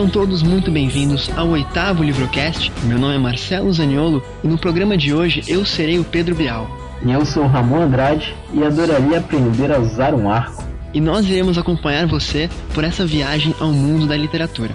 Sejam todos muito bem-vindos ao oitavo Livrocast. Meu nome é Marcelo Zaniolo e no programa de hoje eu serei o Pedro Bial. E eu sou Ramon Andrade e adoraria aprender a usar um arco. E nós iremos acompanhar você por essa viagem ao mundo da literatura.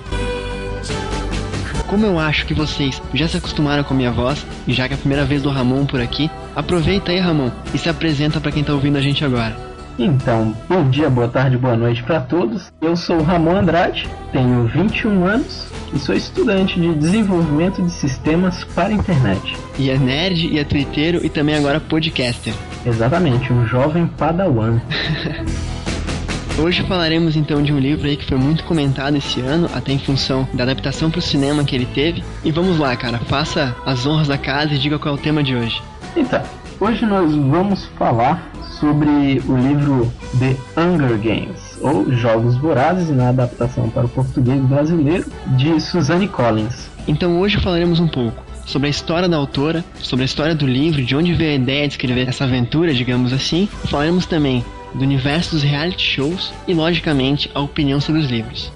Como eu acho que vocês já se acostumaram com a minha voz, e já que é a primeira vez do Ramon por aqui, aproveita aí, Ramon, e se apresenta para quem está ouvindo a gente agora. Então, bom dia, boa tarde, boa noite para todos. Eu sou Ramon Andrade, tenho 21 anos e sou estudante de desenvolvimento de sistemas para a internet. E é nerd, e é twitteiro e também agora podcaster. Exatamente, um jovem padawan. Hoje falaremos então de um livro aí que foi muito comentado esse ano, até em função da adaptação para o cinema que ele teve. E vamos lá, cara, faça as honras da casa e diga qual é o tema de hoje. Então, hoje nós vamos falar sobre o livro The Hunger Games, ou Jogos Vorazes, na adaptação para o português brasileiro, de Suzanne Collins. Então hoje falaremos um pouco sobre a história da autora, sobre a história do livro, de onde veio a ideia de escrever essa aventura, digamos assim. Falaremos também do universo dos reality shows e, logicamente, a opinião sobre os livros.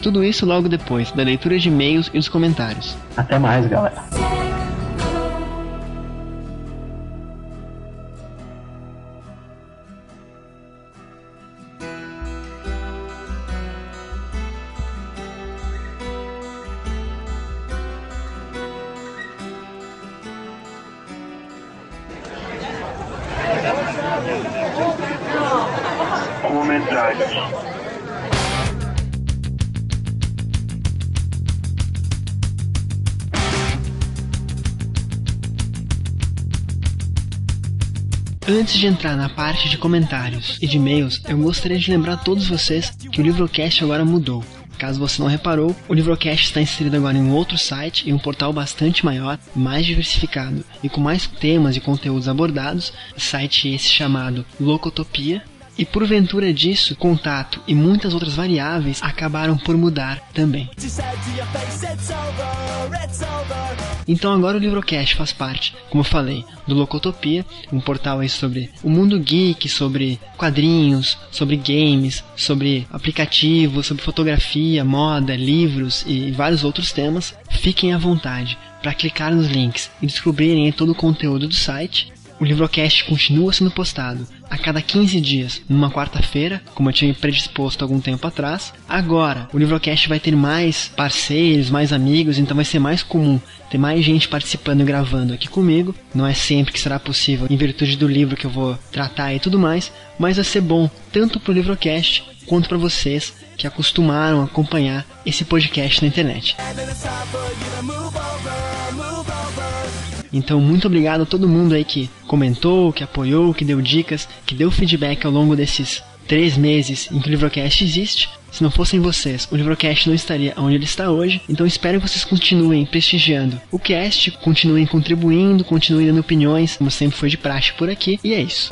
Tudo isso logo depois da leitura de e-mails e dos comentários. Até mais, galera! Antes de entrar na parte de comentários e de e-mails, eu gostaria de lembrar a todos vocês que o Livrocast agora mudou. Caso você não reparou, o Livrocast está inserido agora em um outro site, em um portal bastante maior, mais diversificado e com mais temas e conteúdos abordados, site esse chamado Locotopia. E porventura disso, contato e muitas outras variáveis acabaram por mudar também. Então agora o Livrocast faz parte, como eu falei, do Locotopia, um portal aí sobre o mundo geek, sobre quadrinhos, sobre games, sobre aplicativos, sobre fotografia, moda, livros e vários outros temas. Fiquem à vontade para clicar nos links e descobrirem todo o conteúdo do site. O Livrocast continua sendo postado a cada 15 dias, numa quarta-feira, como eu tinha predisposto algum tempo atrás. Agora, o Livrocast vai ter mais parceiros, mais amigos, então vai ser mais comum ter mais gente participando e gravando aqui comigo. Não é sempre que será possível, em virtude do livro que eu vou tratar e tudo mais, mas vai ser bom tanto para o Livrocast quanto para vocês que acostumaram a acompanhar esse podcast na internet. Então, muito obrigado a todo mundo aí que comentou, que apoiou, que deu dicas, que deu feedback ao longo desses três meses em que o Livrocast existe. Se não fossem vocês, o Livrocast não estaria onde ele está hoje. Então espero que vocês continuem prestigiando o cast, continuem contribuindo, continuem dando opiniões, como sempre foi de praxe por aqui. E é isso.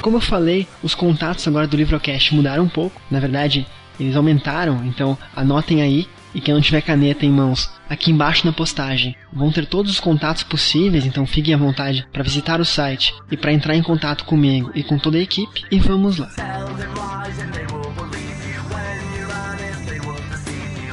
Como eu falei, os contatos agora do Livrocast mudaram um pouco. Na verdade, eles aumentaram, então anotem aí. E quem não tiver caneta em mãos, aqui embaixo na postagem vão ter todos os contatos possíveis, então fiquem à vontade para visitar o site e para entrar em contato comigo e com toda a equipe. E vamos lá.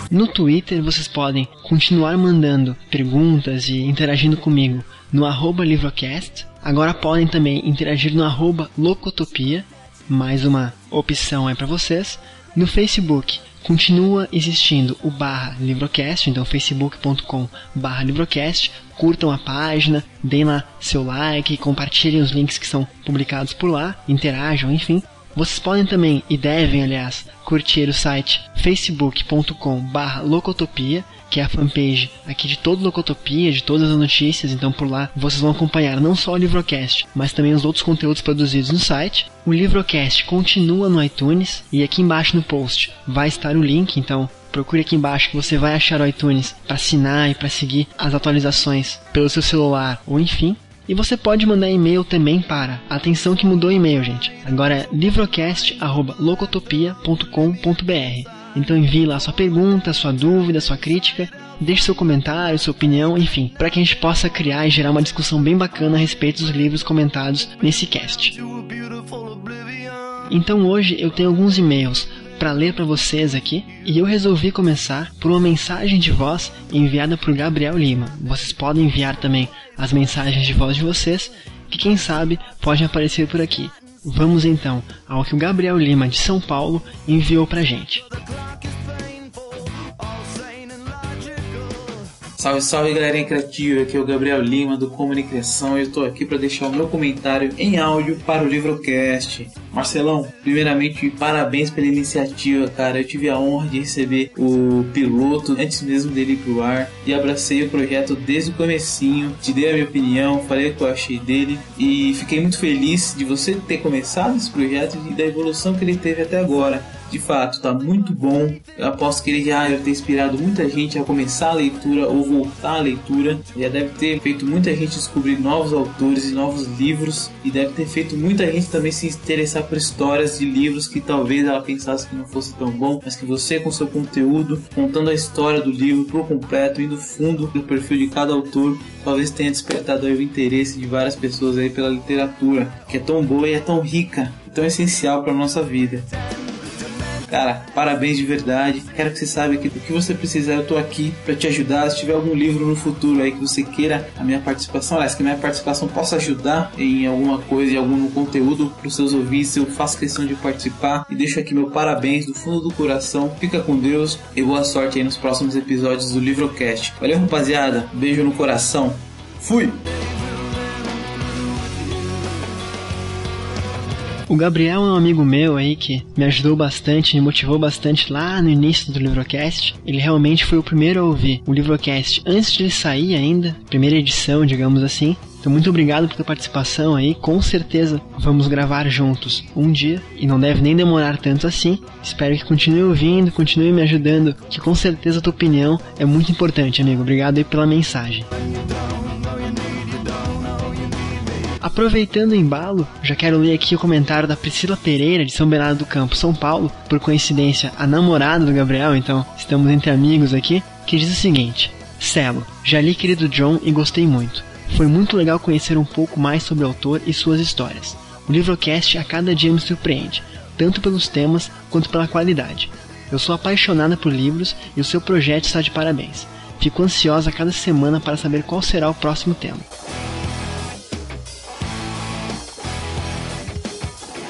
No Twitter vocês podem continuar mandando perguntas e interagindo comigo no arroba Livrocast. Agora podem também interagir no arroba Locotopia, mais uma opção é para vocês. No Facebook continua existindo o barra Livrocast, então facebook.com barra Livrocast, curtam a página, deem lá seu like, compartilhem os links que são publicados por lá, interajam, enfim. Vocês podem também, e devem aliás, curtir o site facebook.com barra Locotopia, que é a fanpage aqui de todo Locotopia, de todas as notícias, então por lá vocês vão acompanhar não só o Livrocast, mas também os outros conteúdos produzidos no site. O Livrocast continua no iTunes e aqui embaixo no post vai estar o link, então procure aqui embaixo que você vai achar o iTunes para assinar e para seguir as atualizações pelo seu celular ou enfim. E você pode mandar e-mail também para. Atenção que mudou e-mail, gente. Agora é livrocast@locotopia.com.br. Então envie lá sua pergunta, sua dúvida, sua crítica, deixe seu comentário, sua opinião, enfim, para que a gente possa criar e gerar uma discussão bem bacana a respeito dos livros comentados nesse cast. Então hoje eu tenho alguns e-mails para ler para vocês aqui, e eu resolvi começar por uma mensagem de voz enviada por Gabriel Lima. Vocês podem enviar também as mensagens de voz de vocês, que quem sabe pode aparecer por aqui. Vamos então ao que o Gabriel Lima de São Paulo enviou pra gente. Salve, salve galerinha criativa, aqui é o Gabriel Lima do Comunicação e eu tô aqui para deixar o meu comentário em áudio para o Livrocast. Marcelão, primeiramente parabéns pela iniciativa, cara. Eu tive a honra de receber o piloto antes mesmo dele ir pro ar e abracei o projeto desde o comecinho, te dei a minha opinião, falei o que eu achei dele e fiquei muito feliz de você ter começado esse projeto e da evolução que ele teve até agora de fato está muito bom. Eu aposto que ele já deve ter inspirado muita gente a começar a leitura ou voltar à leitura. Já deve ter feito muita gente descobrir novos autores e novos livros. E deve ter feito muita gente também se interessar por histórias de livros que talvez ela pensasse que não fosse tão bom, mas que você com seu conteúdo, contando a história do livro por completo, indo fundo no perfil de cada autor, talvez tenha despertado o interesse de várias pessoas aí pela literatura, que é tão boa e é tão rica, tão essencial para nossa vida. Cara, parabéns de verdade. Quero que você saiba que o que você precisar, eu tô aqui para te ajudar. Se tiver algum livro no futuro aí que você queira a minha participação, aliás, que a minha participação possa ajudar em alguma coisa, em algum conteúdo para os seus ouvintes, eu faço questão de participar e deixo aqui meu parabéns do fundo do coração. Fica com Deus e boa sorte aí nos próximos episódios do Livrocast. Valeu, rapaziada. Beijo no coração. Fui! O Gabriel é um amigo meu aí que me ajudou bastante, me motivou bastante lá no início do Livrocast. Ele realmente foi o primeiro a ouvir o Livrocast antes de ele sair ainda, primeira edição, digamos assim. Então, muito obrigado pela participação aí. Com certeza vamos gravar juntos um dia e não deve nem demorar tanto assim. Espero que continue ouvindo, continue me ajudando, que com certeza a tua opinião é muito importante, amigo. Obrigado aí pela mensagem. Aproveitando o embalo, já quero ler aqui o comentário da Priscila Pereira, de São Bernardo do Campo, São Paulo, por coincidência, a namorada do Gabriel, então estamos entre amigos aqui, que diz o seguinte: Celo, já li Querido John e gostei muito. Foi muito legal conhecer um pouco mais sobre o autor e suas histórias. O livrocast a cada dia me surpreende, tanto pelos temas quanto pela qualidade. Eu sou apaixonada por livros e o seu projeto está de parabéns. Fico ansiosa a cada semana para saber qual será o próximo tema.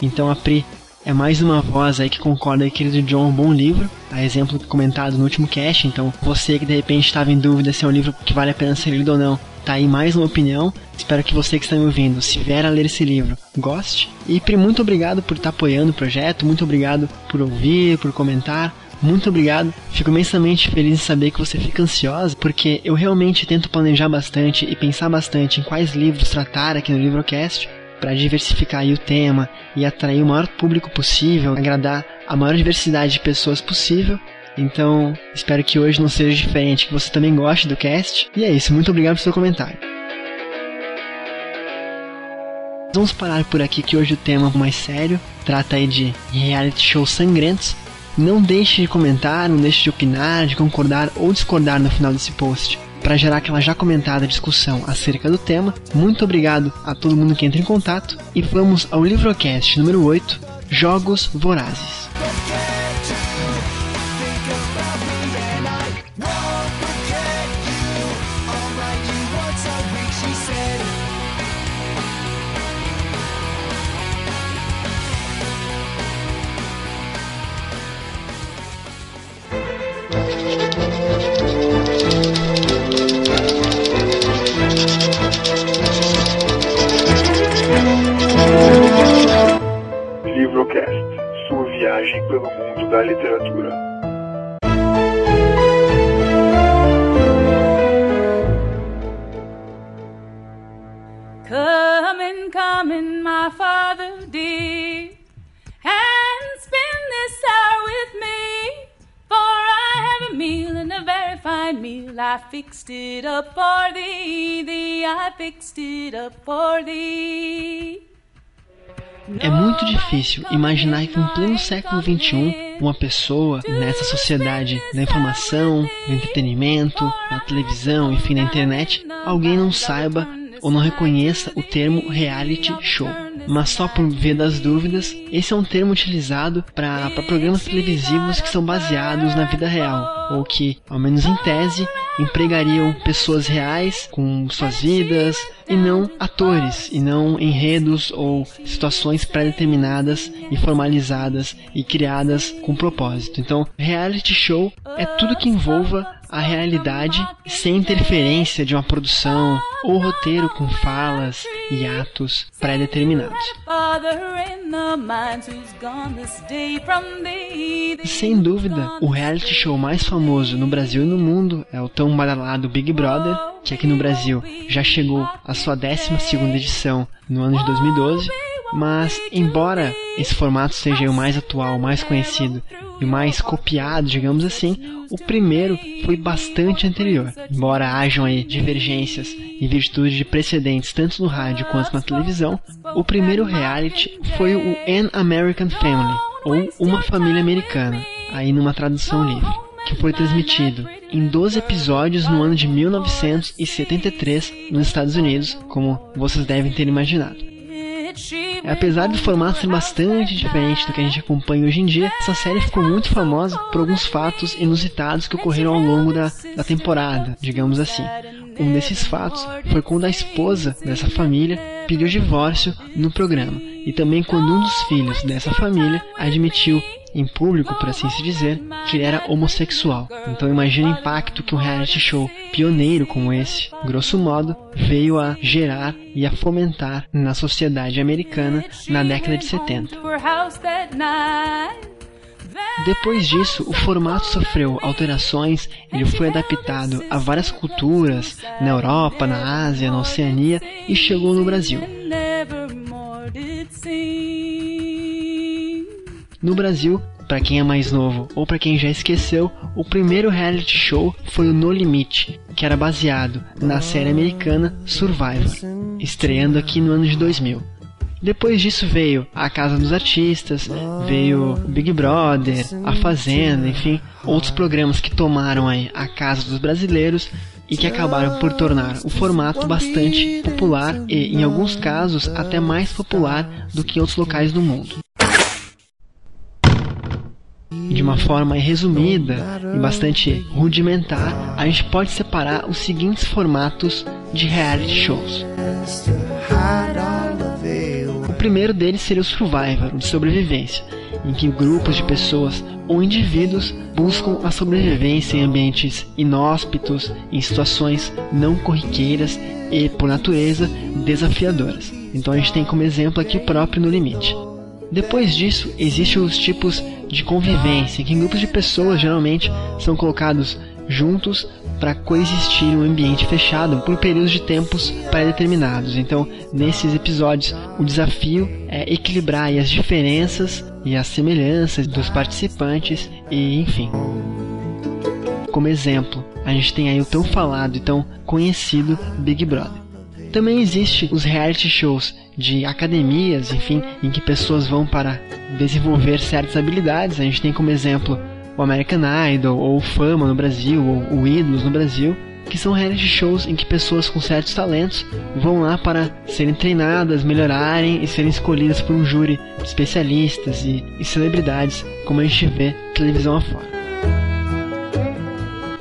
Então a Pri é mais uma voz aí que concorda que querido John é um bom livro, a exemplo comentado no último cast. Então você que de repente estava em dúvida se é um livro que vale a pena ser lido ou não, tá aí mais uma opinião. Espero que você que está me ouvindo, se vier a ler esse livro, goste. E Pri, muito obrigado por estar apoiando o projeto, muito obrigado por ouvir, por comentar. Muito obrigado. Fico imensamente feliz em saber que você fica ansiosa, porque eu realmente tento planejar bastante e pensar bastante em quais livros tratar aqui no Livrocast para diversificar o tema e atrair o maior público possível, agradar a maior diversidade de pessoas possível. Então, espero que hoje não seja diferente, que você também goste do cast. E é isso, muito obrigado pelo seu comentário. Vamos parar por aqui que hoje o tema é mais sério trata aí de reality shows sangrentos. Não deixe de comentar, não deixe de opinar, de concordar ou discordar no final desse post para gerar aquela já comentada discussão acerca do tema. Muito obrigado a todo mundo que entra em contato e vamos ao Livrocast número 8, Jogos Vorazes. pelo mundo da literatura. Come in, come in, my father dear, and spend this hour with me. For I have a meal and a very fine meal. I fixed it up for thee, thee, I fixed it up for thee. É muito difícil imaginar que em pleno século XXI, uma pessoa nessa sociedade da informação, do entretenimento, da televisão, enfim, da internet, alguém não saiba ou não reconheça o termo reality show. Mas só por via das dúvidas, esse é um termo utilizado para programas televisivos que são baseados na vida real, ou que, ao menos em tese, empregariam pessoas reais com suas vidas e não atores, e não enredos ou situações pré-determinadas e formalizadas e criadas com propósito. Então, reality show é tudo que envolva a realidade sem interferência de uma produção ou roteiro com falas e atos pré-determinados. Sem dúvida, o reality show mais famoso no Brasil e no mundo é o tão badalado Big Brother, que aqui no Brasil já chegou à sua 12 segunda edição no ano de 2012 mas, embora esse formato seja o mais atual, o mais conhecido e o mais copiado, digamos assim, o primeiro foi bastante anterior. Embora hajam aí divergências em virtude de precedentes tanto no rádio quanto na televisão, o primeiro reality foi o An American Family, ou Uma Família Americana, aí numa tradução livre que foi transmitido em 12 episódios no ano de 1973 nos Estados Unidos, como vocês devem ter imaginado. Apesar do formato ser bastante diferente do que a gente acompanha hoje em dia, essa série ficou muito famosa por alguns fatos inusitados que ocorreram ao longo da, da temporada, digamos assim. Um desses fatos foi quando a esposa dessa família pediu divórcio no programa, e também quando um dos filhos dessa família admitiu em público, por assim se dizer, que ele era homossexual. Então imagine o impacto que um reality show pioneiro como esse, grosso modo, veio a gerar e a fomentar na sociedade americana na década de 70. Depois disso, o formato sofreu alterações, ele foi adaptado a várias culturas na Europa, na Ásia, na Oceania e chegou no Brasil. No Brasil, para quem é mais novo ou para quem já esqueceu, o primeiro reality show foi o No Limite, que era baseado na série americana Survivor, estreando aqui no ano de 2000. Depois disso veio A Casa dos Artistas, veio Big Brother, A Fazenda, enfim, outros programas que tomaram aí a casa dos brasileiros e que acabaram por tornar o formato bastante popular e, em alguns casos, até mais popular do que em outros locais do mundo de uma forma resumida e bastante rudimentar, a gente pode separar os seguintes formatos de reality shows. O primeiro deles seria o Survivor, de sobrevivência, em que grupos de pessoas ou indivíduos buscam a sobrevivência em ambientes inóspitos, em situações não corriqueiras e, por natureza, desafiadoras. Então a gente tem como exemplo aqui o próprio No Limite. Depois disso, existem os tipos de convivência, que grupos de pessoas geralmente são colocados juntos para coexistir em um ambiente fechado por períodos de tempos pré-determinados. Então, nesses episódios, o desafio é equilibrar as diferenças e as semelhanças dos participantes e, enfim. Como exemplo, a gente tem aí o tão falado e tão conhecido Big Brother. Também existe os reality shows de academias, enfim, em que pessoas vão para desenvolver certas habilidades. A gente tem como exemplo o American Idol, ou Fama no Brasil, ou o Ídolos no Brasil, que são reality shows em que pessoas com certos talentos vão lá para serem treinadas, melhorarem e serem escolhidas por um júri de especialistas e, e celebridades, como a gente vê televisão afora.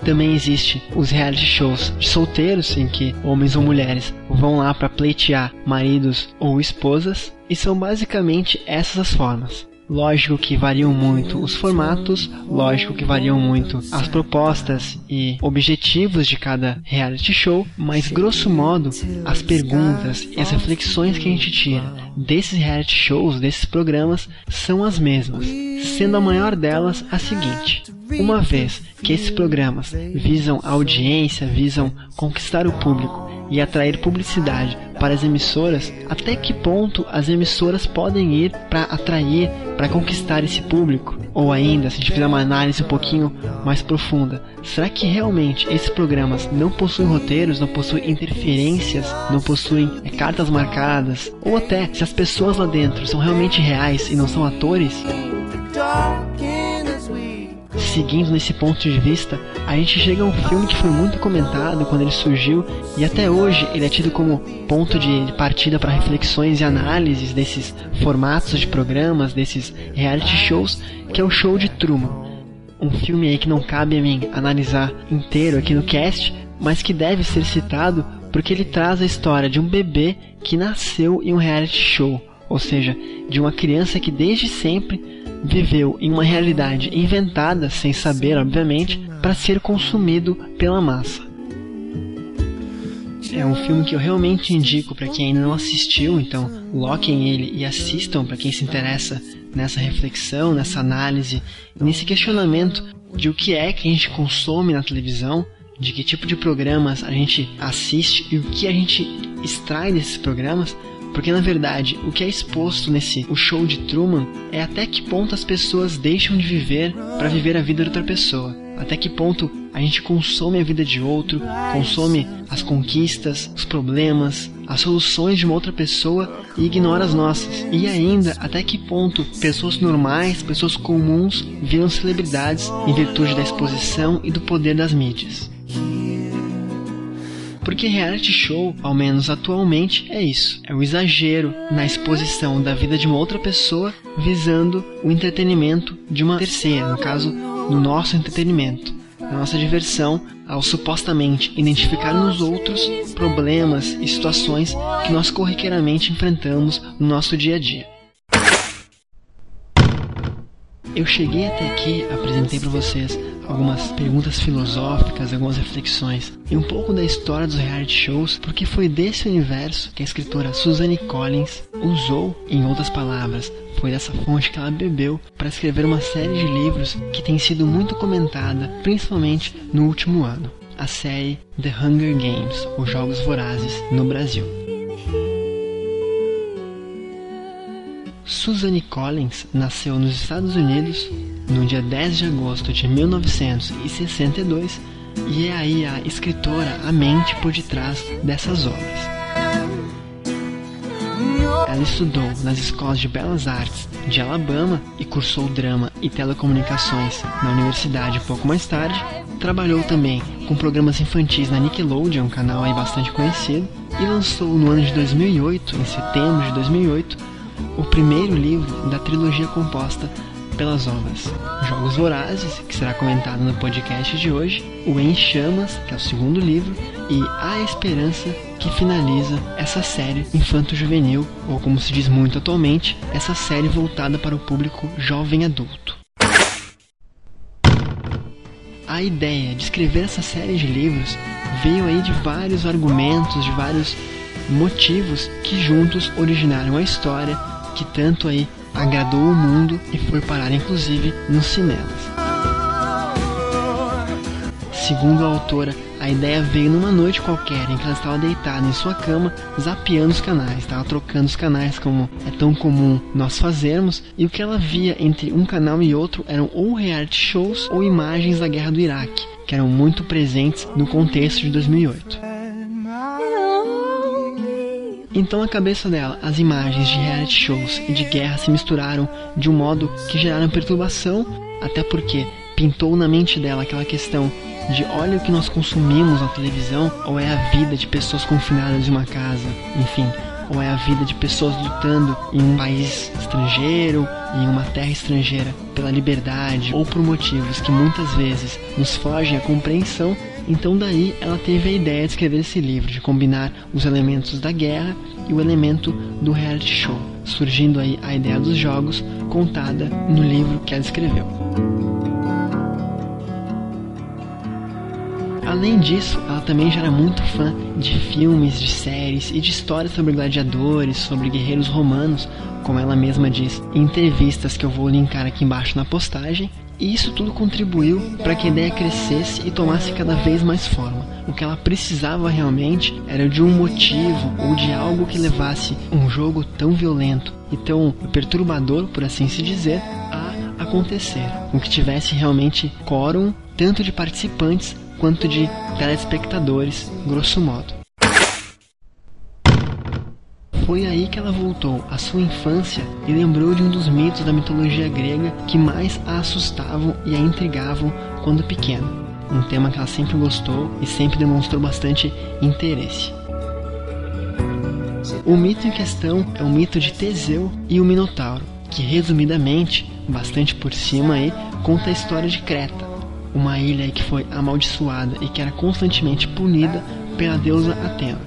Também existe os reality shows de solteiros em que homens ou mulheres vão lá para pleitear maridos ou esposas e são basicamente essas as formas. Lógico que variam muito os formatos, lógico que variam muito as propostas e objetivos de cada reality show, mas grosso modo, as perguntas e as reflexões que a gente tira desses reality shows, desses programas, são as mesmas, sendo a maior delas a seguinte: uma vez que esses programas visam audiência, visam conquistar o público e atrair publicidade para as emissoras, até que ponto as emissoras podem ir para atrair, para conquistar esse público? Ou ainda, se a gente fizer uma análise um pouquinho mais profunda, será que realmente esses programas não possuem roteiros, não possuem interferências, não possuem é, cartas marcadas? Ou até se as pessoas lá dentro são realmente reais e não são atores? Seguindo nesse ponto de vista, a gente chega a um filme que foi muito comentado quando ele surgiu e até hoje ele é tido como ponto de partida para reflexões e análises desses formatos de programas, desses reality shows, que é o show de Truman. Um filme aí que não cabe a mim analisar inteiro aqui no cast, mas que deve ser citado porque ele traz a história de um bebê que nasceu em um reality show, ou seja, de uma criança que desde sempre viveu em uma realidade inventada, sem saber, obviamente, para ser consumido pela massa. É um filme que eu realmente indico para quem ainda não assistiu, então loquem ele e assistam para quem se interessa nessa reflexão, nessa análise, nesse questionamento de o que é que a gente consome na televisão, de que tipo de programas a gente assiste e o que a gente extrai desses programas porque na verdade, o que é exposto nesse o show de Truman é até que ponto as pessoas deixam de viver para viver a vida de outra pessoa. Até que ponto a gente consome a vida de outro, consome as conquistas, os problemas, as soluções de uma outra pessoa e ignora as nossas. E ainda, até que ponto pessoas normais, pessoas comuns viram celebridades em virtude da exposição e do poder das mídias. Porque reality show, ao menos atualmente, é isso. É o exagero na exposição da vida de uma outra pessoa visando o entretenimento de uma terceira, no caso, no nosso entretenimento, na nossa diversão, ao supostamente identificar nos outros problemas e situações que nós corriqueiramente enfrentamos no nosso dia a dia. Eu cheguei até aqui, apresentei para vocês algumas perguntas filosóficas, algumas reflexões e um pouco da história dos reality shows, porque foi desse universo que a escritora Suzanne Collins usou, em outras palavras, foi dessa fonte que ela bebeu para escrever uma série de livros que tem sido muito comentada, principalmente no último ano. A série The Hunger Games, os Jogos Vorazes, no Brasil. Suzanne Collins nasceu nos Estados Unidos no dia 10 de agosto de 1962 e é aí a escritora, a mente por detrás dessas obras. Ela estudou nas escolas de belas artes de Alabama e cursou drama e telecomunicações na universidade pouco mais tarde. Trabalhou também com programas infantis na Nickelodeon, um canal aí bastante conhecido, e lançou no ano de 2008, em setembro de 2008, o primeiro livro da trilogia composta pelas obras. Jogos Vorazes, que será comentado no podcast de hoje, o Em Chamas, que é o segundo livro, e A Esperança, que finaliza essa série infanto-juvenil, ou como se diz muito atualmente, essa série voltada para o público jovem adulto. A ideia de escrever essa série de livros veio aí de vários argumentos, de vários motivos que juntos originaram a história que tanto aí agradou o mundo e foi parar inclusive nos cinemas. Segundo a autora, a ideia veio numa noite qualquer em que ela estava deitada em sua cama, zapeando os canais, estava trocando os canais como é tão comum nós fazermos, e o que ela via entre um canal e outro eram ou reality shows ou imagens da guerra do Iraque, que eram muito presentes no contexto de 2008. Então, na cabeça dela, as imagens de reality shows e de guerra se misturaram de um modo que geraram perturbação, até porque pintou na mente dela aquela questão de olha o que nós consumimos na televisão, ou é a vida de pessoas confinadas em uma casa, enfim, ou é a vida de pessoas lutando em um país estrangeiro, em uma terra estrangeira, pela liberdade ou por motivos que muitas vezes nos fogem à compreensão então daí ela teve a ideia de escrever esse livro, de combinar os elementos da guerra e o elemento do reality show, surgindo aí a ideia dos jogos contada no livro que ela escreveu. Além disso, ela também já era muito fã de filmes, de séries e de histórias sobre gladiadores, sobre guerreiros romanos, como ela mesma diz em entrevistas que eu vou linkar aqui embaixo na postagem. E isso tudo contribuiu para que a ideia crescesse e tomasse cada vez mais forma. O que ela precisava realmente era de um motivo ou de algo que levasse um jogo tão violento e tão perturbador, por assim se dizer, a acontecer. O que tivesse realmente quórum, tanto de participantes quanto de telespectadores, grosso modo. Foi aí que ela voltou à sua infância e lembrou de um dos mitos da mitologia grega que mais a assustavam e a intrigavam quando pequena. Um tema que ela sempre gostou e sempre demonstrou bastante interesse. O mito em questão é o mito de Teseu e o Minotauro, que resumidamente, bastante por cima aí, conta a história de Creta, uma ilha que foi amaldiçoada e que era constantemente punida pela deusa Atena.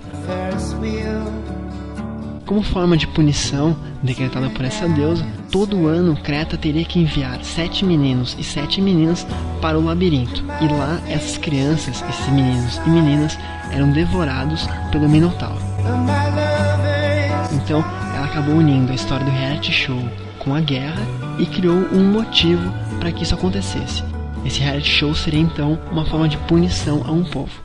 Como forma de punição decretada por essa deusa, todo ano Creta teria que enviar sete meninos e sete meninas para o labirinto. E lá essas crianças, esses meninos e meninas, eram devorados pelo Minotauro. Então ela acabou unindo a história do reality show com a guerra e criou um motivo para que isso acontecesse. Esse reality show seria então uma forma de punição a um povo.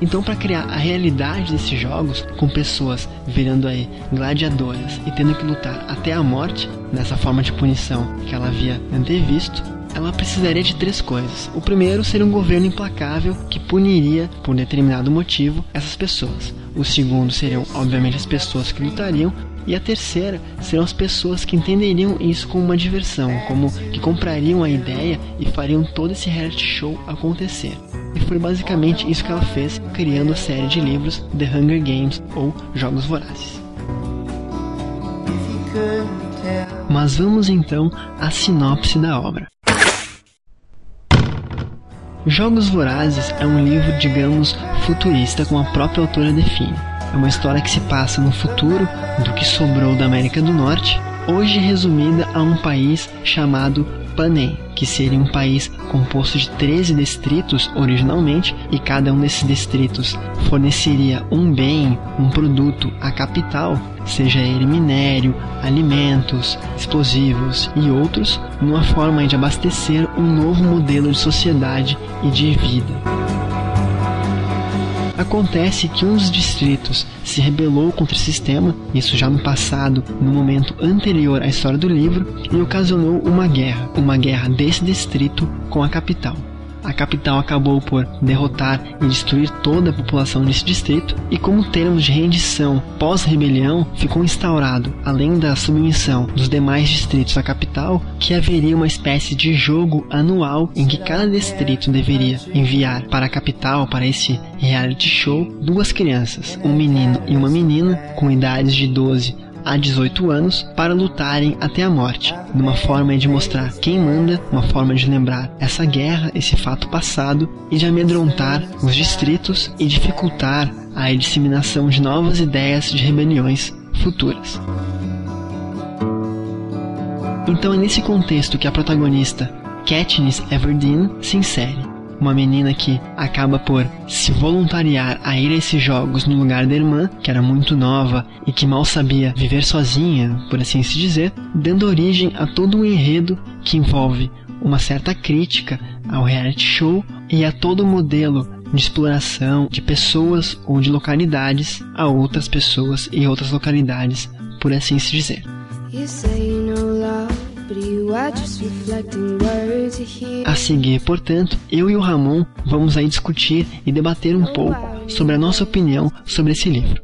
Então, para criar a realidade desses jogos, com pessoas virando aí gladiadoras e tendo que lutar até a morte, nessa forma de punição que ela havia antevisto, ela precisaria de três coisas. O primeiro seria um governo implacável que puniria, por determinado motivo, essas pessoas. O segundo seriam, obviamente, as pessoas que lutariam. E a terceira serão as pessoas que entenderiam isso como uma diversão, como que comprariam a ideia e fariam todo esse reality show acontecer. E foi basicamente isso que ela fez, criando a série de livros The Hunger Games ou Jogos Vorazes. Mas vamos então à sinopse da obra. Jogos Vorazes é um livro, digamos, futurista, como a própria autora define. É uma história que se passa no futuro do que sobrou da América do Norte, hoje resumida a um país chamado Panem, que seria um país composto de 13 distritos originalmente, e cada um desses distritos forneceria um bem, um produto à capital, seja ele minério, alimentos, explosivos e outros, numa forma de abastecer um novo modelo de sociedade e de vida. Acontece que dos distritos se rebelou contra o sistema, isso já no passado, no momento anterior à história do livro, e ocasionou uma guerra, uma guerra desse distrito com a capital a capital acabou por derrotar e destruir toda a população desse distrito, e como termos de rendição pós-rebelião, ficou instaurado, além da submissão dos demais distritos à capital, que haveria uma espécie de jogo anual em que cada distrito deveria enviar para a capital, para esse reality show, duas crianças, um menino e uma menina, com idades de 12 a 18 anos para lutarem até a morte, numa forma de mostrar quem manda, uma forma de lembrar essa guerra, esse fato passado e de amedrontar os distritos e dificultar a disseminação de novas ideias de rebeliões futuras. Então é nesse contexto que a protagonista Katniss Everdeen se insere uma menina que acaba por se voluntariar a ir a esses jogos no lugar da irmã, que era muito nova e que mal sabia viver sozinha, por assim se dizer, dando origem a todo um enredo que envolve uma certa crítica ao reality show e a todo o modelo de exploração de pessoas ou de localidades a outras pessoas e outras localidades, por assim se dizer. A seguir, portanto, eu e o Ramon vamos aí discutir e debater um pouco sobre a nossa opinião sobre esse livro.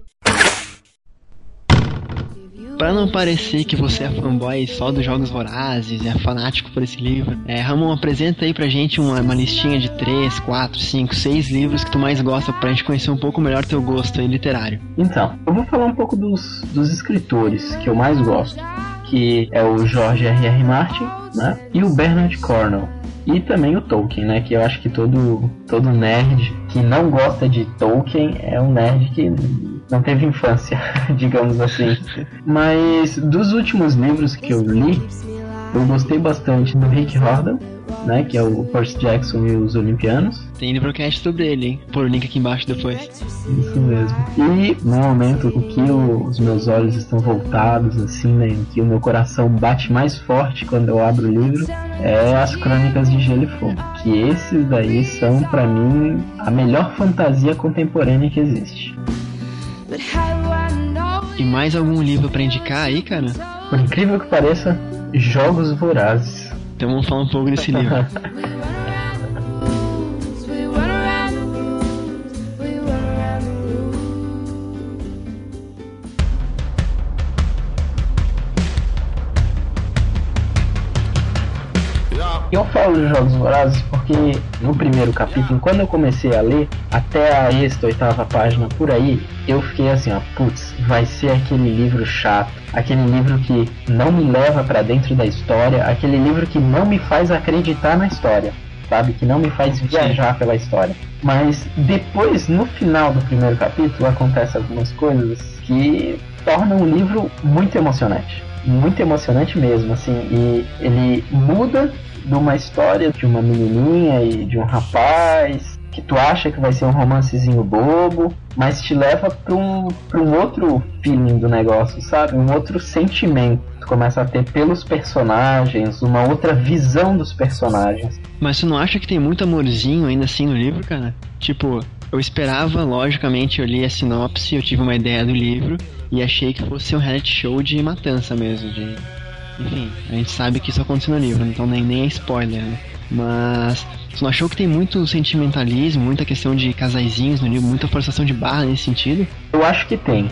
Para não parecer que você é fanboy só dos Jogos Vorazes, é fanático por esse livro, é, Ramon, apresenta aí pra gente uma, uma listinha de 3, 4, 5, 6 livros que tu mais gosta pra gente conhecer um pouco melhor teu gosto aí literário. Então, eu vou falar um pouco dos, dos escritores que eu mais gosto que é o George R. R. Martin, né? E o Bernard Cornwell. E também o Tolkien, né? Que eu acho que todo, todo nerd que não gosta de Tolkien é um nerd que não teve infância, digamos assim. Mas dos últimos livros que eu li, eu gostei bastante do Rick Riordan, né? Que é o Percy Jackson e os Olimpianos. Tem livrocast sobre ele, hein? Por link aqui embaixo depois. Isso mesmo. E no momento o que os meus olhos estão voltados, assim, né? Em que o meu coração bate mais forte quando eu abro o livro, é as Crônicas de Gelo e Fogo. Que esses daí são, para mim, a melhor fantasia contemporânea que existe. E mais algum livro para indicar aí, cara? Por incrível que pareça, Jogos Vorazes. Então vamos falar um pouco desse livro. Eu falo de Jogos Vorazes porque no primeiro capítulo, quando eu comecei a ler, até a sexta, oitava página por aí, eu fiquei assim, ó, putz, vai ser aquele livro chato, aquele livro que não me leva para dentro da história, aquele livro que não me faz acreditar na história, sabe? Que não me faz viajar pela história. Mas depois, no final do primeiro capítulo, acontecem algumas coisas que tornam o livro muito emocionante. Muito emocionante mesmo, assim, e ele muda de uma história de uma menininha e de um rapaz que tu acha que vai ser um romancezinho bobo, mas te leva para um, pra um outro feeling do negócio, sabe? Um outro sentimento. Tu começa a ter pelos personagens, uma outra visão dos personagens. Mas tu não acha que tem muito amorzinho ainda assim no livro, cara? Tipo, eu esperava, logicamente, eu li a sinopse, eu tive uma ideia do livro e achei que fosse um reality show de matança mesmo, de enfim, a gente sabe que isso aconteceu no livro, então nem, nem é spoiler, né? Mas você não achou que tem muito sentimentalismo, muita questão de casaizinhos no livro, muita forçação de barra nesse sentido? Eu acho que tem.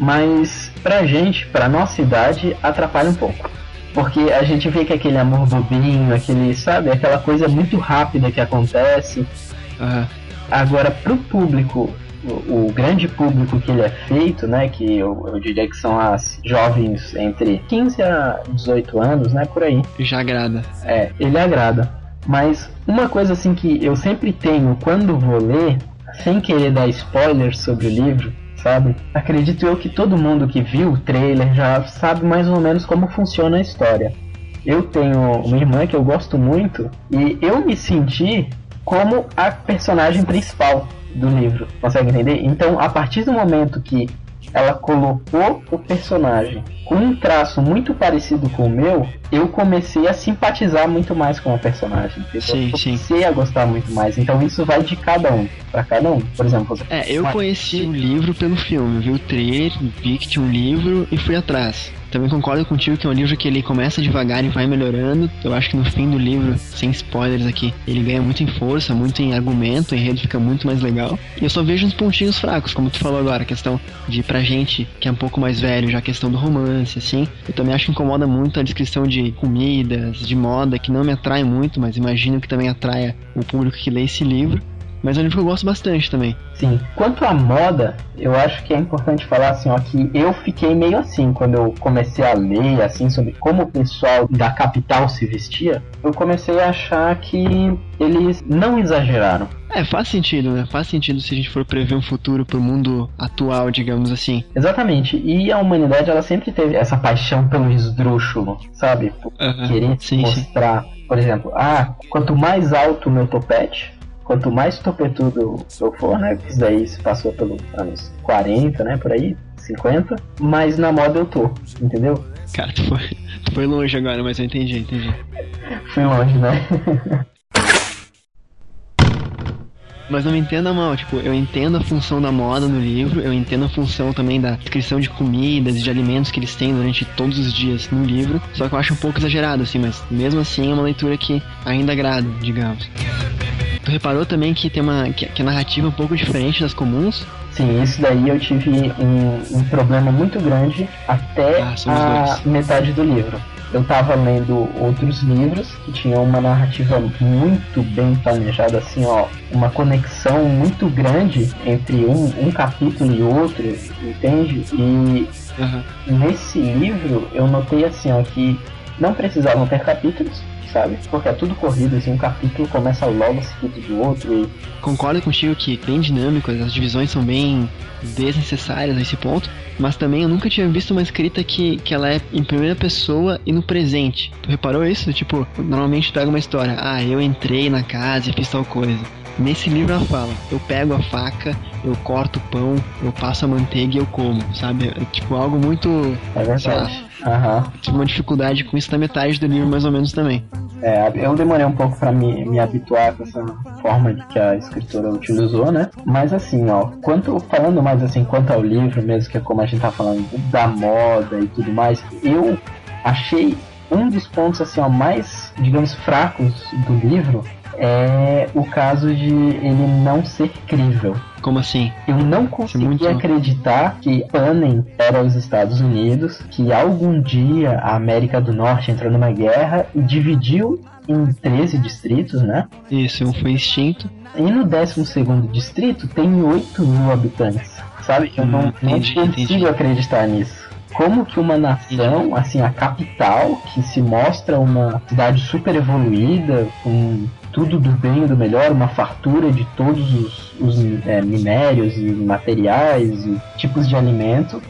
Mas pra gente, pra nossa idade, atrapalha um pouco. Porque a gente vê que aquele amor bobinho, aquele, sabe, aquela coisa muito rápida que acontece. Uhum. Agora, pro público o, grande público que ele é feito, né, que eu, eu, diria que são as jovens entre 15 a 18 anos, né, por aí. Já agrada. É, ele agrada. Mas uma coisa assim que eu sempre tenho quando vou ler, sem querer dar spoilers sobre o livro, sabe? Acredito eu que todo mundo que viu o trailer já sabe mais ou menos como funciona a história. Eu tenho uma irmã que eu gosto muito e eu me senti como a personagem principal do livro. Consegue entender? Então, a partir do momento que ela colocou o personagem com um traço muito parecido com o meu, eu comecei a simpatizar muito mais com o personagem. Sim, eu comecei sim. a gostar muito mais. Então isso vai de cada um, para cada um. Por exemplo, você... É, eu conheci o livro pelo filme, vi o trailer, vi que tinha um livro e fui atrás. Também concordo contigo que é um livro que ele começa devagar e vai melhorando. Eu acho que no fim do livro, sem spoilers aqui, ele ganha muito em força, muito em argumento, o enredo fica muito mais legal. E eu só vejo uns pontinhos fracos, como tu falou agora, a questão de pra gente que é um pouco mais velho, já a questão do romance, assim. Eu também acho que incomoda muito a descrição de comidas, de moda, que não me atrai muito, mas imagino que também atraia o público que lê esse livro. Mas é um livro que eu gosto bastante também. Sim. Quanto à moda, eu acho que é importante falar assim, ó, que eu fiquei meio assim quando eu comecei a ler assim sobre como o pessoal da capital se vestia. Eu comecei a achar que eles não exageraram. É, faz sentido, né? Faz sentido se a gente for prever um futuro pro mundo atual, digamos assim. Exatamente. E a humanidade, ela sempre teve essa paixão pelo esdrúxulo, sabe? Por querer sim, mostrar, sim. por exemplo, ah, quanto mais alto o meu topete, quanto mais topetudo eu for, né? Isso daí se passou pelos anos 40, né? Por aí, 50, mais na moda eu tô, entendeu? Cara, tu foi, tu foi longe agora, mas eu entendi, entendi. Fui longe, né? Mas não me entenda mal, tipo, eu entendo a função da moda no livro, eu entendo a função também da descrição de comidas e de alimentos que eles têm durante todos os dias no livro, só que eu acho um pouco exagerado, assim, mas mesmo assim é uma leitura que ainda agrada, digamos. Tu reparou também que tem uma que, que a narrativa é um pouco diferente das comuns? Sim, isso daí eu tive um, um problema muito grande até ah, a metade do livro. Eu estava lendo outros livros que tinham uma narrativa muito bem planejada, assim, ó, uma conexão muito grande entre um, um capítulo e outro, entende? E uhum. nesse livro eu notei assim, ó, que não precisavam ter capítulos, sabe? Porque é tudo corrido, assim, um capítulo começa logo seguido do outro e... Concordo contigo que bem dinâmico, as divisões são bem desnecessárias nesse ponto, mas também eu nunca tinha visto uma escrita que, que ela é em primeira pessoa e no presente. Tu reparou isso? Tipo, normalmente pega uma história, ah, eu entrei na casa e fiz tal coisa. Nesse livro ela fala, eu pego a faca, eu corto o pão, eu passo a manteiga e eu como, sabe? É, tipo algo muito. É verdade. Aham. Tive uma dificuldade com isso na metade do livro, mais ou menos também. É, eu demorei um pouco para me, me habituar com essa forma de que a escritora utilizou, né? Mas assim, ó, quanto falando mais assim, quanto ao livro mesmo, que é como a gente tá falando da moda e tudo mais, eu achei um dos pontos assim, ó, mais, digamos, fracos do livro é o caso de ele não ser crível. Como assim? Eu não consegui muito- acreditar que Panem era os Estados Unidos, que algum dia a América do Norte entrou numa guerra e dividiu em 13 distritos, né? Isso, um foi extinto. E no 12 distrito tem 8 mil habitantes, sabe? Eu Hum, não, não entendi, consigo entendi. acreditar nisso. Como que uma nação, assim, a capital, que se mostra uma cidade super evoluída, com tudo do bem e do melhor, uma fartura de todos os, os, é, minérios e materiais e tipos de alimento,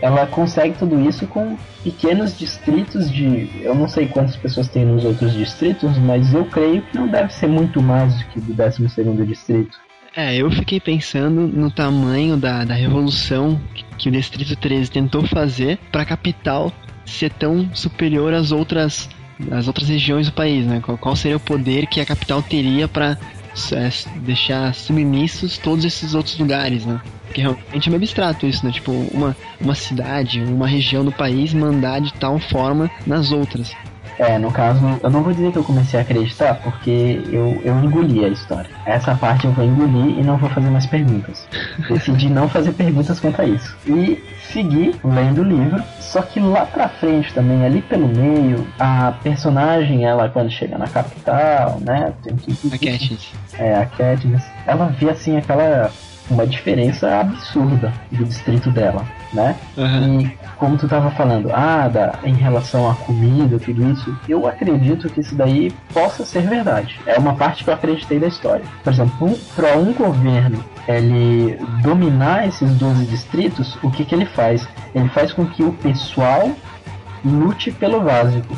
ela consegue tudo isso com pequenos distritos de. Eu não sei quantas pessoas tem nos outros distritos, mas eu creio que não deve ser muito mais do que do 12 distrito. É, eu fiquei pensando no tamanho da, da revolução que, o Distrito 13 tentou fazer para a capital ser tão superior às outras, às outras regiões do país, né? Qual, qual seria o poder que a capital teria para deixar submissos todos esses outros lugares, né? Porque realmente é meio abstrato isso, né? Tipo, uma, uma cidade, uma região do país mandar de tal forma nas outras. É, no caso, eu não vou dizer que eu comecei a acreditar, porque eu, eu engoli a história. Essa parte eu vou engolir e não vou fazer mais perguntas. Decidi não fazer perguntas quanto a isso. E segui lendo o livro, só que lá pra frente também, ali pelo meio, a personagem, ela quando chega na capital, né, tem que... A Katniss. É, a Katniss, ela vê assim aquela... uma diferença absurda do distrito dela, né? Aham. E como tu tava falando, ah, da, em relação à comida, tudo isso, eu acredito que isso daí possa ser verdade. É uma parte que eu acreditei da história. Por exemplo, um, para um governo ele dominar esses 12 distritos, o que, que ele faz? Ele faz com que o pessoal lute pelo básico.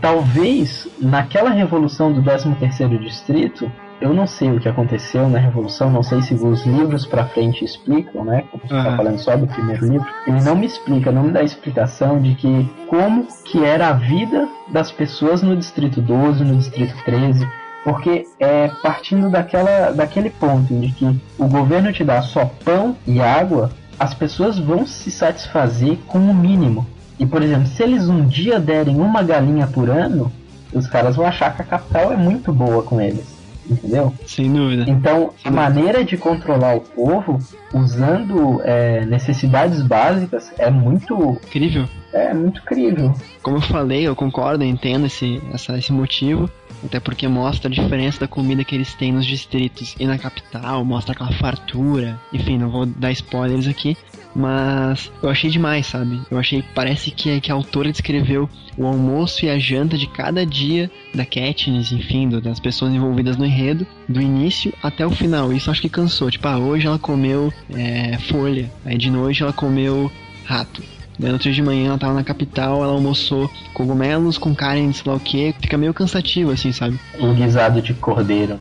Talvez naquela revolução do 13º distrito, eu não sei o que aconteceu na revolução, não sei se os livros pra frente explicam, né? Como você tá Aham. falando só do primeiro livro, ele não me explica, não me dá explicação de que como que era a vida das pessoas no distrito 12, no distrito 13, porque é partindo daquela, daquele ponto de que o governo te dá só pão e água, as pessoas vão se satisfazer com o mínimo. E por exemplo, se eles um dia derem uma galinha por ano, os caras vão achar que a capital é muito boa com eles. Entendeu? Sem dúvida. Então, a maneira de controlar o povo usando é, necessidades básicas é muito, Incrível. é muito crível. Como eu falei, eu concordo, eu entendo esse, essa, esse motivo. Até porque mostra a diferença da comida que eles têm nos distritos e na capital, mostra aquela fartura. Enfim, não vou dar spoilers aqui. Mas eu achei demais, sabe? Eu achei, parece que, que a autora descreveu o almoço e a janta de cada dia da Katniss, enfim, do- das pessoas envolvidas no enredo, do início até o final. Isso acho que cansou. Tipo, ah, hoje ela comeu é, folha, aí de noite ela comeu rato. Daí no outro dia de manhã ela tava na capital, ela almoçou cogumelos com carne sei lá o que. Fica meio cansativo, assim, sabe? Um guisado de cordeiro.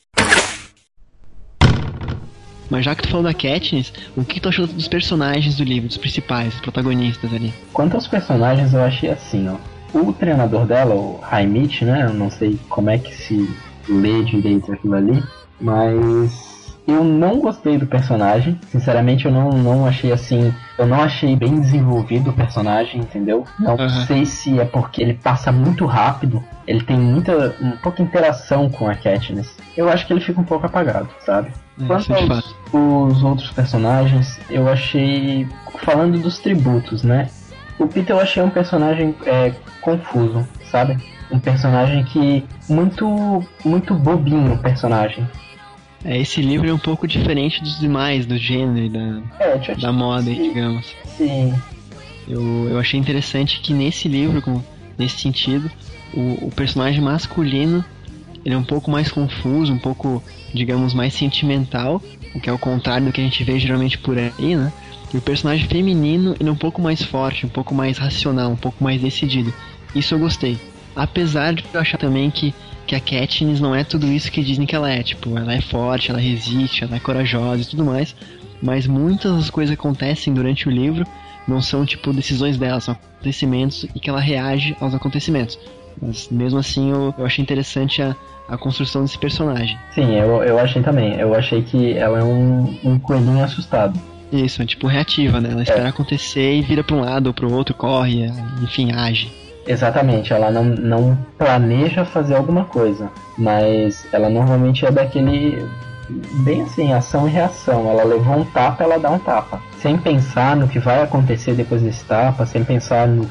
Mas já que tu falou da Katniss, o que tu achou dos personagens do livro, dos principais, dos protagonistas ali? Quanto aos personagens, eu achei assim, ó. O treinador dela, o Raimit, né? Eu não sei como é que se lê direito aquilo ali, mas eu não gostei do personagem. Sinceramente, eu não, não achei assim. Eu não achei bem desenvolvido o personagem, entendeu? Não Aham. sei se é porque ele passa muito rápido. Ele tem muita, um pouca interação com a Katniss. Eu acho que ele fica um pouco apagado, sabe? É, Quanto aos os outros personagens, eu achei. Falando dos tributos, né? O Peter eu achei um personagem é, confuso, sabe? Um personagem que. Muito. Muito bobinho o personagem. É, esse livro é um pouco diferente dos demais, do gênero e da, É, te da moda, Sim. digamos. Sim. Eu, eu achei interessante que nesse livro, com- nesse sentido, o, o personagem masculino ele é um pouco mais confuso, um pouco, digamos, mais sentimental, o que é o contrário do que a gente vê geralmente por aí, né? E o personagem feminino ele é um pouco mais forte, um pouco mais racional, um pouco mais decidido. Isso eu gostei. Apesar de eu achar também que, que a Katniss não é tudo isso que dizem que ela é. Tipo, ela é forte, ela resiste, ela é corajosa e tudo mais. Mas muitas das coisas que acontecem durante o livro não são, tipo, decisões dela, são acontecimentos e que ela reage aos acontecimentos. Mas mesmo assim eu, eu achei interessante a, a construção desse personagem. Sim, eu, eu achei também. Eu achei que ela é um, um coelhinho assustado. Isso, é tipo reativa, né? Ela espera acontecer e vira pra um lado ou pro outro, corre, enfim, age. Exatamente, ela não, não planeja fazer alguma coisa, mas ela normalmente é daquele. Bem assim, ação e reação. Ela levou um tapa, ela dá um tapa. Sem pensar no que vai acontecer depois desse tapa, sem pensar no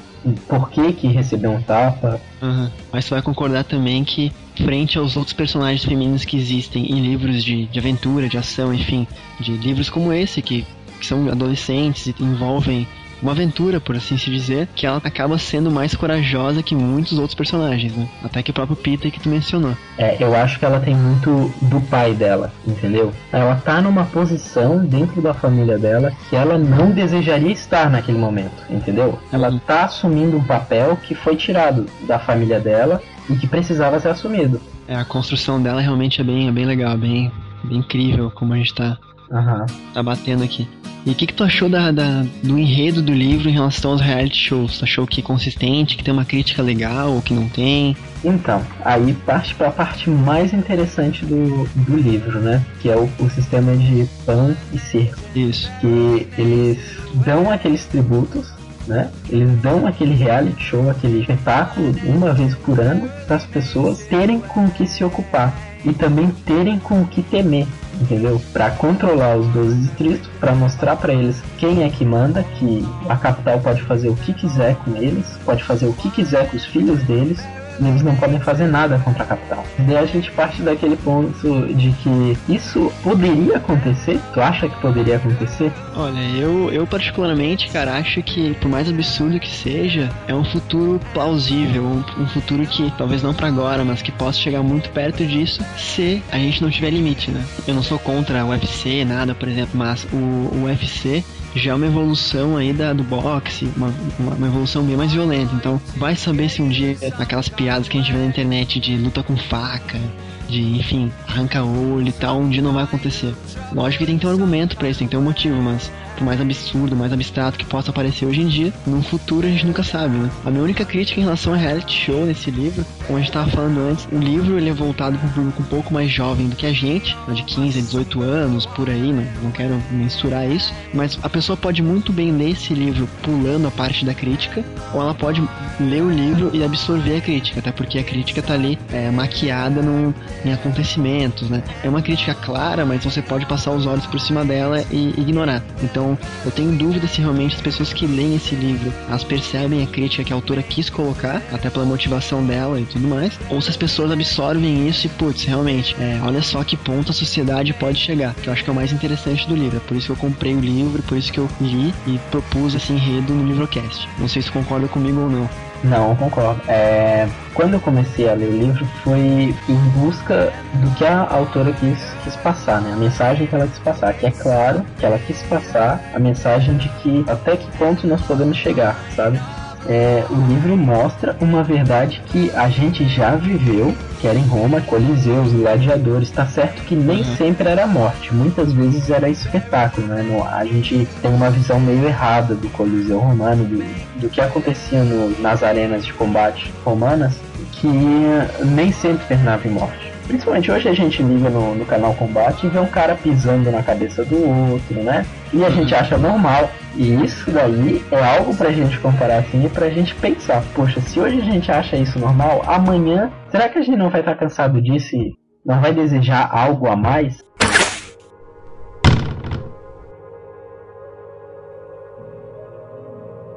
por que, que recebeu um tapa. Uhum. Mas você vai concordar também que, frente aos outros personagens femininos que existem em livros de, de aventura, de ação, enfim, de livros como esse, que, que são adolescentes e envolvem uma aventura, por assim se dizer, que ela acaba sendo mais corajosa que muitos outros personagens, né? Até que o próprio Peter que tu mencionou. É, eu acho que ela tem muito do pai dela, entendeu? Ela tá numa posição dentro da família dela que ela não desejaria estar naquele momento, entendeu? Ela uhum. tá assumindo um papel que foi tirado da família dela e que precisava ser assumido. É, a construção dela realmente é bem, é bem legal, bem, bem incrível como a gente tá, uhum. tá batendo aqui. E o que, que tu achou da, da, do enredo do livro em relação aos reality shows? Tu achou que é consistente, que tem uma crítica legal ou que não tem? Então, aí parte para a parte mais interessante do, do livro, né? Que é o, o sistema de pão e circo. Isso. Que eles dão aqueles tributos né? Eles dão aquele reality show, aquele espetáculo uma vez por ano para as pessoas terem com o que se ocupar e também terem com o que temer entendeu? Para controlar os 12 distritos, para mostrar para eles quem é que manda, que a capital pode fazer o que quiser com eles, pode fazer o que quiser com os filhos deles, eles não podem fazer nada contra a capital. Daí a gente parte daquele ponto de que isso poderia acontecer. Tu acha que poderia acontecer? Olha, eu, eu particularmente, cara, acho que por mais absurdo que seja, é um futuro plausível, um, um futuro que talvez não para agora, mas que possa chegar muito perto disso se a gente não tiver limite, né? Eu não sou contra o UFC, nada, por exemplo, mas o, o UFC já é uma evolução aí da, do boxe, uma, uma, evolução bem mais violenta. Então, vai saber se um dia aquelas piadas que a gente vê na internet de luta com faca, de, enfim, arranca olho e tal, um dia não vai acontecer. Lógico que tem que ter um argumento para isso, tem que ter um motivo, mas por mais absurdo, mais abstrato que possa aparecer hoje em dia, no futuro a gente nunca sabe, né? A minha única crítica em relação a reality show nesse livro, como a gente estava falando antes, o livro ele é voltado para um público um pouco mais jovem do que a gente, né, de 15 a 18 anos, por aí, né? não quero mensurar isso, mas a pessoa pode muito bem ler esse livro pulando a parte da crítica, ou ela pode ler o livro e absorver a crítica, até porque a crítica está ali é, maquiada em acontecimentos, né? É uma crítica clara, mas você pode passar os olhos por cima dela e ignorar. Então, eu tenho dúvida se realmente as pessoas que leem esse livro, elas percebem a crítica que a autora quis colocar, até pela motivação dela e tudo mais, ou se as pessoas absorvem isso e, putz, realmente, é, olha só que ponto a sociedade pode chegar, que eu acho que é o mais interessante do livro. É por isso que eu comprei o livro, por isso que eu li e propus esse enredo no Livrocast. Não sei se concorda comigo ou não. Não, concordo. É, quando eu comecei a ler o livro foi em busca do que a autora quis, quis passar, né? A mensagem que ela quis passar. Que é claro que ela quis passar a mensagem de que até que ponto nós podemos chegar, sabe? É, o livro mostra uma verdade que a gente já viveu, que era em Roma, Coliseus, gladiadores. Está certo que nem uhum. sempre era morte, muitas vezes era espetáculo, né? No, a gente tem uma visão meio errada do Coliseu romano, do, do que acontecia no, nas arenas de combate romanas, que nem sempre terminava em morte. Principalmente hoje a gente liga no, no canal Combate e vê um cara pisando na cabeça do outro, né? E a gente acha normal. E isso daí é algo pra gente comparar assim e pra gente pensar, poxa, se hoje a gente acha isso normal, amanhã, será que a gente não vai estar cansado disso e não vai desejar algo a mais?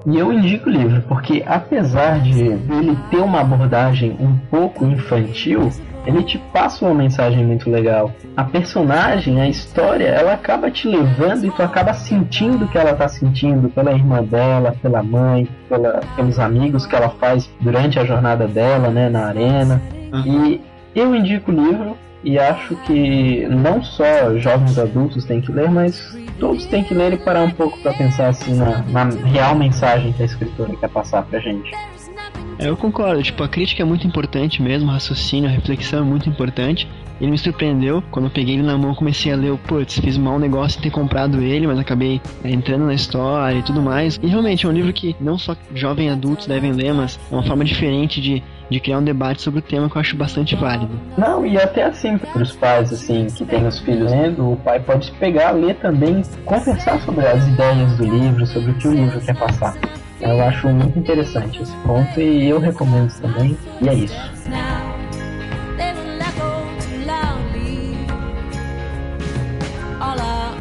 E eu indico o livro, porque apesar de ele ter uma abordagem um pouco infantil, ele te passa uma mensagem muito legal. A personagem, a história, ela acaba te levando e tu acaba sentindo o que ela tá sentindo pela irmã dela, pela mãe, pela, pelos amigos que ela faz durante a jornada dela, né, na arena. Uhum. E eu indico o livro e acho que não só jovens adultos têm que ler, mas todos têm que ler e parar um pouco para pensar assim na, na real mensagem que a escritora quer passar pra gente. É, eu concordo, tipo, a crítica é muito importante mesmo, o raciocínio, a reflexão é muito importante. Ele me surpreendeu, quando eu peguei ele na mão, comecei a ler, putz, fiz mau negócio em ter comprado ele, mas acabei é, entrando na história e tudo mais. E realmente é um livro que não só jovens adultos devem ler, mas é uma forma diferente de de criar um debate sobre o tema que eu acho bastante válido. Não, e até assim, para os pais assim que têm os filhos lendo, o pai pode pegar, ler também, conversar sobre as ideias do livro, sobre o que o livro quer passar. Eu acho muito interessante esse ponto e eu recomendo também. E é isso.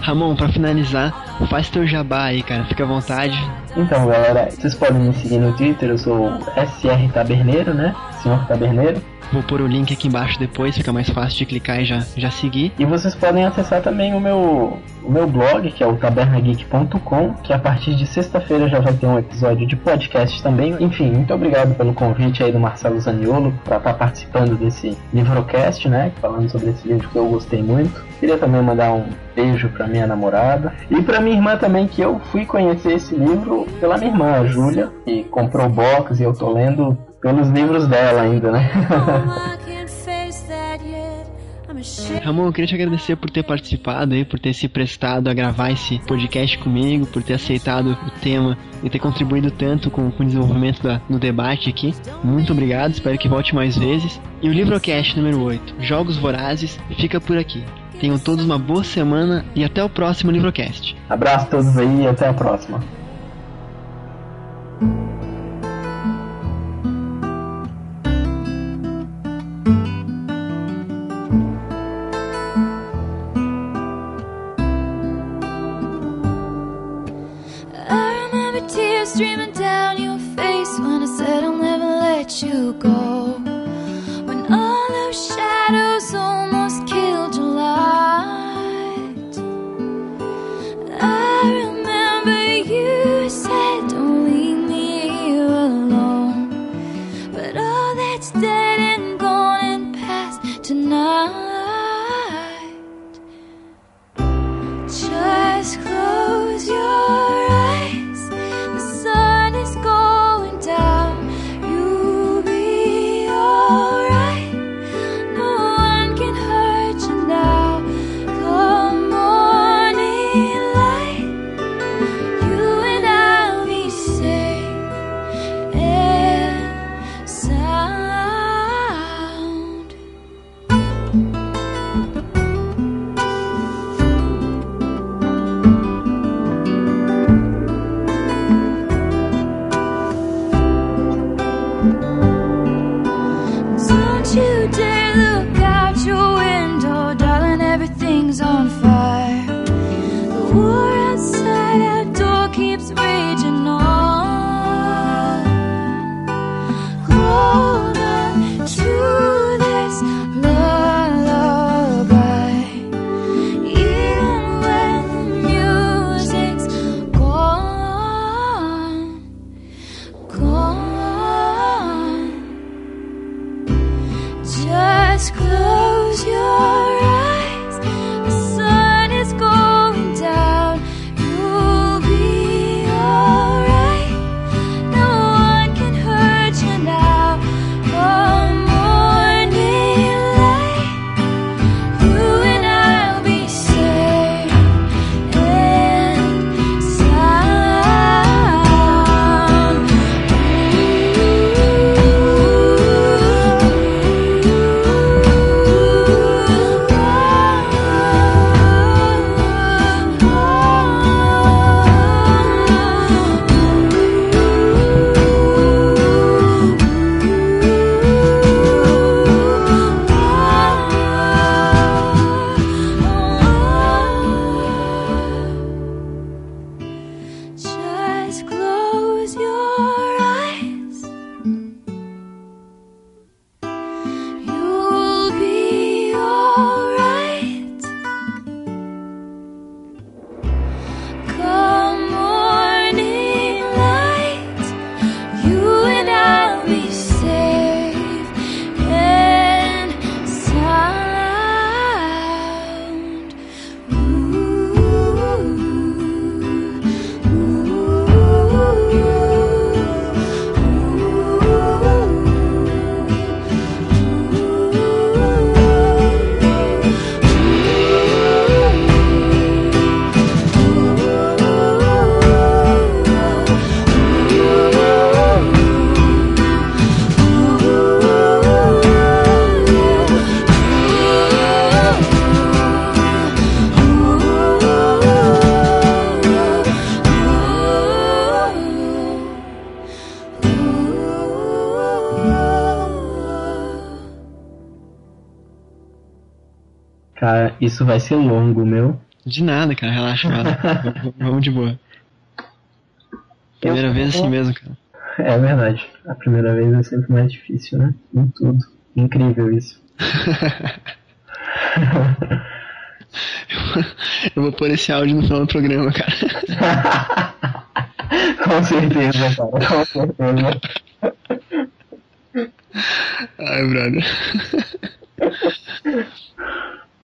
Ramon, para finalizar, faz teu jabá aí, cara, fica à vontade. Então, galera, vocês podem me seguir no Twitter, eu sou SR Taberneiro, né? Senhor Taberneiro. Vou pôr o link aqui embaixo depois, fica mais fácil de clicar e já, já seguir. E vocês podem acessar também o meu, o meu blog, que é o tabernageek.com, que a partir de sexta-feira já vai ter um episódio de podcast também. Enfim, muito obrigado pelo convite aí do Marcelo Zaniolo para estar tá participando desse livrocast, né? Falando sobre esse livro que eu gostei muito. Queria também mandar um beijo para minha namorada e para minha irmã também, que eu fui conhecer esse livro pela minha irmã, a Júlia, que comprou o box e eu tô lendo pelos livros dela ainda, né? Ramon, eu queria te agradecer por ter participado aí, por ter se prestado a gravar esse podcast comigo, por ter aceitado o tema e ter contribuído tanto com, com o desenvolvimento da, no debate aqui. Muito obrigado, espero que volte mais vezes. E o Livrocast número 8, Jogos Vorazes, fica por aqui. Tenham todos uma boa semana e até o próximo Livrocast. Abraço a todos aí e até a próxima. Streaming isso vai ser longo, meu. De nada, cara, relaxa, cara. Vamos de boa. Primeira Eu- vez assim mesmo, cara. É verdade. A primeira vez é sempre mais difícil, né? Em tudo. Incrível isso. Eu vou pôr esse áudio no final do programa, cara. Com certeza, cara. Com certeza. Ai, brother.